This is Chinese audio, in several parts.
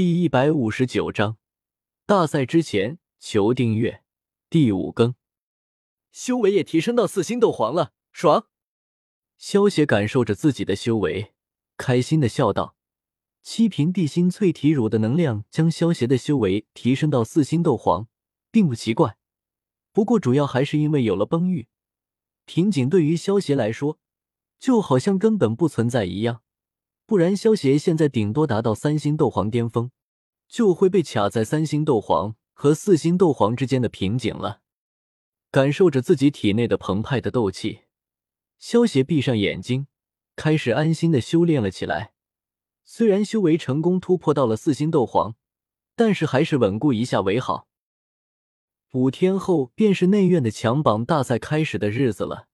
第一百五十九章，大赛之前求订阅。第五更，修为也提升到四星斗皇了，爽！萧邪感受着自己的修为，开心的笑道：“七瓶地心淬体乳的能量将萧邪的修为提升到四星斗皇，并不奇怪。不过主要还是因为有了崩玉，瓶颈对于萧邪来说，就好像根本不存在一样。”不然，萧协现在顶多达到三星斗皇巅峰，就会被卡在三星斗皇和四星斗皇之间的瓶颈了。感受着自己体内的澎湃的斗气，萧协闭上眼睛，开始安心的修炼了起来。虽然修为成功突破到了四星斗皇，但是还是稳固一下为好。五天后便是内院的强榜大赛开始的日子了。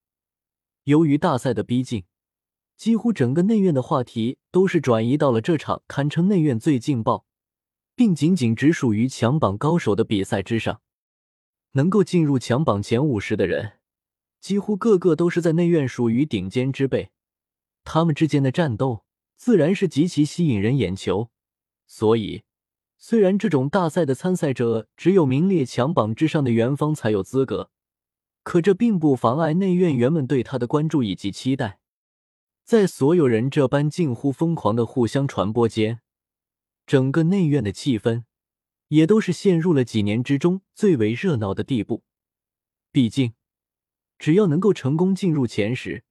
由于大赛的逼近。几乎整个内院的话题都是转移到了这场堪称内院最劲爆，并仅仅只属于强榜高手的比赛之上。能够进入强榜前五十的人，几乎个个都是在内院属于顶尖之辈。他们之间的战斗自然是极其吸引人眼球。所以，虽然这种大赛的参赛者只有名列强榜之上的元方才有资格，可这并不妨碍内院员们对他的关注以及期待。在所有人这般近乎疯狂的互相传播间，整个内院的气氛也都是陷入了几年之中最为热闹的地步。毕竟，只要能够成功进入前十，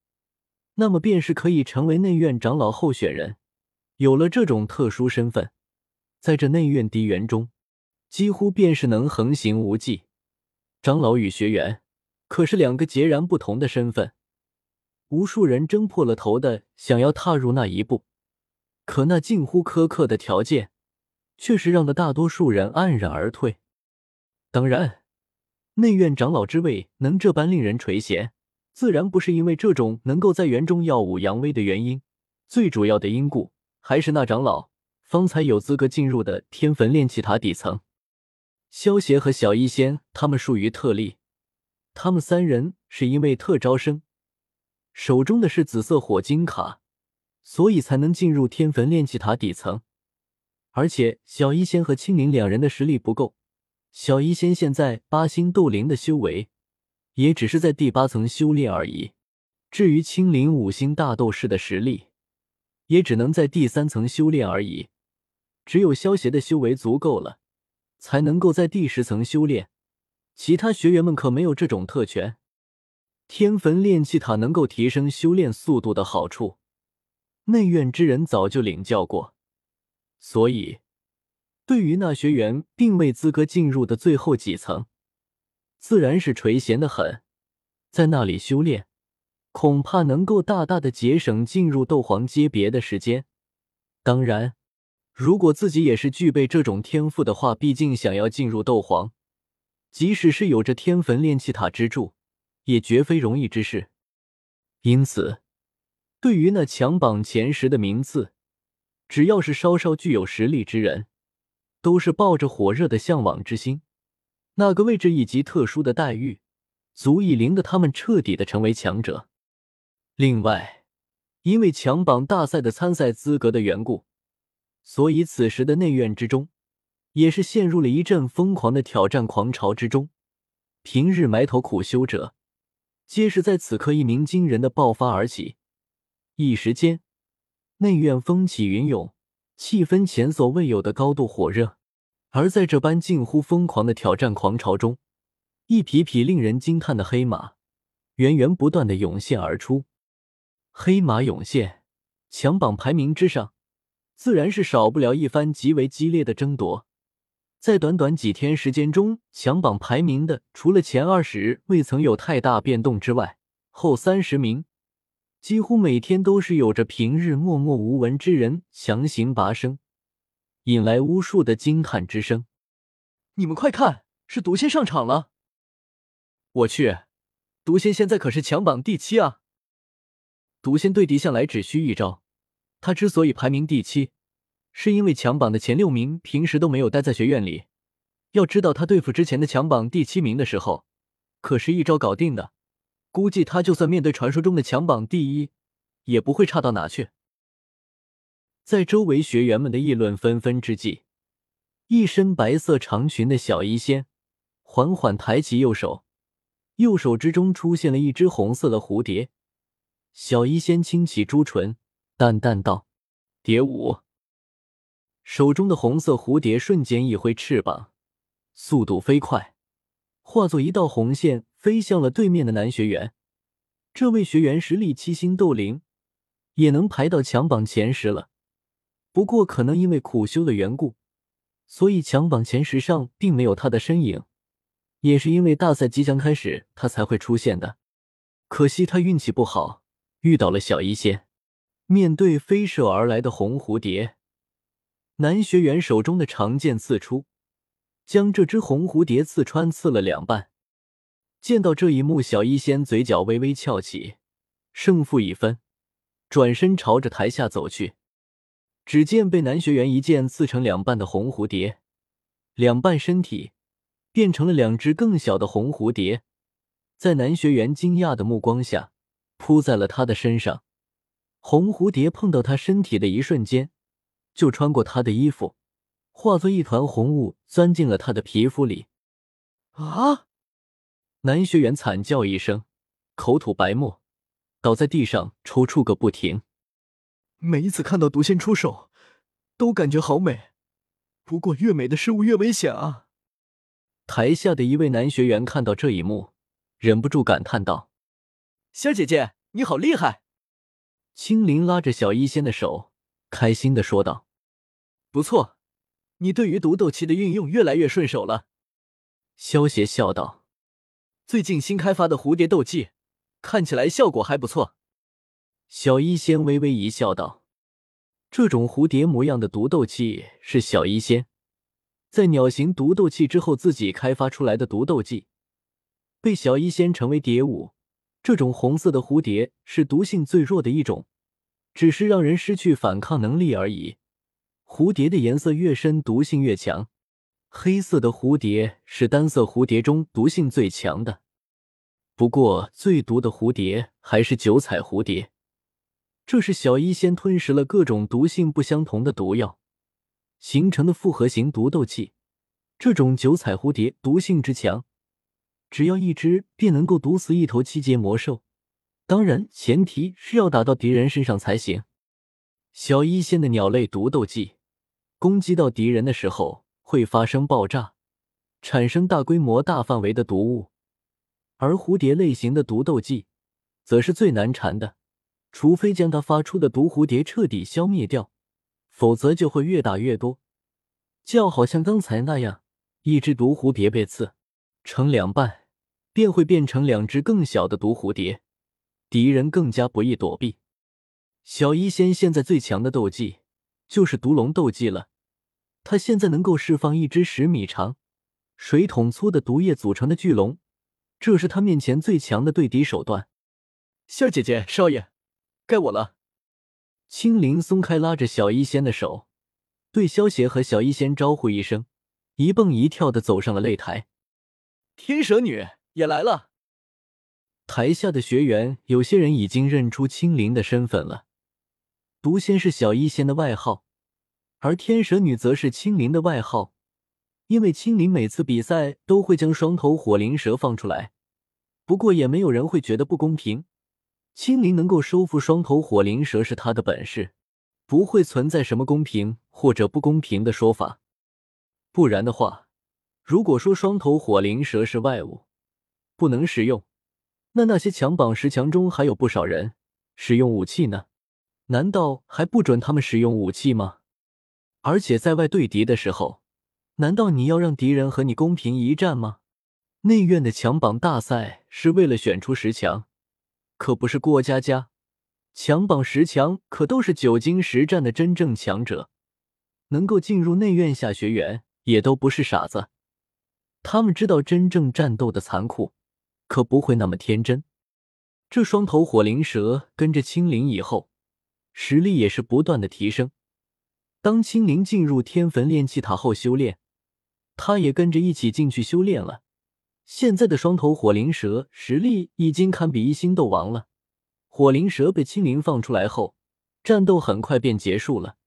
那么便是可以成为内院长老候选人。有了这种特殊身份，在这内院敌园中，几乎便是能横行无忌。长老与学员可是两个截然不同的身份。无数人争破了头的想要踏入那一步，可那近乎苛刻的条件，却是让的大多数人黯然而退。当然，内院长老之位能这般令人垂涎，自然不是因为这种能够在园中耀武扬威的原因，最主要的因故还是那长老方才有资格进入的天坟炼气塔底层。萧协和小医仙他们属于特例，他们三人是因为特招生。手中的是紫色火金卡，所以才能进入天坟炼气塔底层。而且小医仙和青灵两人的实力不够，小医仙现在八星斗灵的修为，也只是在第八层修炼而已。至于青灵五星大斗士的实力，也只能在第三层修炼而已。只有萧邪的修为足够了，才能够在第十层修炼。其他学员们可没有这种特权。天坟炼气塔能够提升修炼速度的好处，内院之人早就领教过，所以对于那学员并未资格进入的最后几层，自然是垂涎的很。在那里修炼，恐怕能够大大的节省进入斗皇阶别的时间。当然，如果自己也是具备这种天赋的话，毕竟想要进入斗皇，即使是有着天坟炼气塔之助。也绝非容易之事，因此，对于那强榜前十的名次，只要是稍稍具有实力之人，都是抱着火热的向往之心。那个位置以及特殊的待遇，足以令得他们彻底的成为强者。另外，因为强榜大赛的参赛资格的缘故，所以此时的内院之中，也是陷入了一阵疯狂的挑战狂潮之中。平日埋头苦修者。皆是在此刻一鸣惊人的爆发而起，一时间，内院风起云涌，气氛前所未有的高度火热。而在这般近乎疯狂的挑战狂潮中，一匹匹令人惊叹的黑马源源不断的涌现而出。黑马涌现，强榜排名之上，自然是少不了一番极为激烈的争夺。在短短几天时间中，强榜排名的除了前二十未曾有太大变动之外，后三十名几乎每天都是有着平日默默无闻之人强行拔升，引来无数的惊叹之声。你们快看，是毒仙上场了！我去，毒仙现在可是强榜第七啊！毒仙对敌向来只需一招，他之所以排名第七。是因为强榜的前六名平时都没有待在学院里，要知道他对付之前的强榜第七名的时候，可是一招搞定的。估计他就算面对传说中的强榜第一，也不会差到哪去。在周围学员们的议论纷纷之际，一身白色长裙的小医仙缓缓抬起右手，右手之中出现了一只红色的蝴蝶。小医仙轻启朱唇，淡淡道：“蝶舞。”手中的红色蝴蝶瞬间一挥翅膀，速度飞快，化作一道红线，飞向了对面的男学员。这位学员实力七星斗灵，也能排到强榜前十了。不过，可能因为苦修的缘故，所以强榜前十上并没有他的身影。也是因为大赛即将开始，他才会出现的。可惜他运气不好，遇到了小医仙。面对飞射而来的红蝴蝶。男学员手中的长剑刺出，将这只红蝴蝶刺穿，刺了两半。见到这一幕，小医仙嘴角微微翘起，胜负已分，转身朝着台下走去。只见被男学员一剑刺成两半的红蝴蝶，两半身体变成了两只更小的红蝴蝶，在男学员惊讶的目光下扑在了他的身上。红蝴蝶碰到他身体的一瞬间。就穿过他的衣服，化作一团红雾，钻进了他的皮肤里。啊！男学员惨叫一声，口吐白沫，倒在地上抽搐个不停。每一次看到毒仙出手，都感觉好美。不过越美的事物越危险啊！台下的一位男学员看到这一幕，忍不住感叹道：“仙姐姐，你好厉害！”青灵拉着小医仙的手，开心的说道。不错，你对于毒斗气的运用越来越顺手了。”萧邪笑道，“最近新开发的蝴蝶斗技，看起来效果还不错。”小医仙微微一笑，道：“这种蝴蝶模样的毒斗气是小医仙在鸟形毒斗气之后自己开发出来的毒斗技，被小医仙称为蝶舞。这种红色的蝴蝶是毒性最弱的一种，只是让人失去反抗能力而已。”蝴蝶的颜色越深，毒性越强。黑色的蝴蝶是单色蝴蝶中毒性最强的，不过最毒的蝴蝶还是九彩蝴蝶。这是小医仙吞食了各种毒性不相同的毒药形成的复合型毒斗气。这种九彩蝴蝶毒性之强，只要一只便能够毒死一头七阶魔兽。当然，前提是要打到敌人身上才行。小医仙的鸟类毒斗技，攻击到敌人的时候会发生爆炸，产生大规模、大范围的毒雾；而蝴蝶类型的毒斗技，则是最难缠的，除非将它发出的毒蝴蝶彻底消灭掉，否则就会越打越多，就好像刚才那样，一只毒蝴蝶被刺成两半，便会变成两只更小的毒蝴蝶，敌人更加不易躲避。小医仙现在最强的斗技就是毒龙斗技了。他现在能够释放一只十米长、水桶粗的毒液组成的巨龙，这是他面前最强的对敌手段。仙儿姐姐、少爷，该我了。青灵松开拉着小医仙的手，对萧邪和小医仙招呼一声，一蹦一跳的走上了擂台。天蛇女也来了。台下的学员有些人已经认出青灵的身份了。毒仙是小医仙的外号，而天蛇女则是青灵的外号。因为青灵每次比赛都会将双头火灵蛇放出来，不过也没有人会觉得不公平。青灵能够收服双头火灵蛇是他的本事，不会存在什么公平或者不公平的说法。不然的话，如果说双头火灵蛇是外物，不能使用，那那些强榜十强中还有不少人使用武器呢。难道还不准他们使用武器吗？而且在外对敌的时候，难道你要让敌人和你公平一战吗？内院的强榜大赛是为了选出十强，可不是过家家。强榜十强可都是久经实战的真正强者，能够进入内院下学员也都不是傻子，他们知道真正战斗的残酷，可不会那么天真。这双头火灵蛇跟着青灵以后。实力也是不断的提升。当青灵进入天坟炼气塔后修炼，他也跟着一起进去修炼了。现在的双头火灵蛇实力已经堪比一星斗王了。火灵蛇被青灵放出来后，战斗很快便结束了。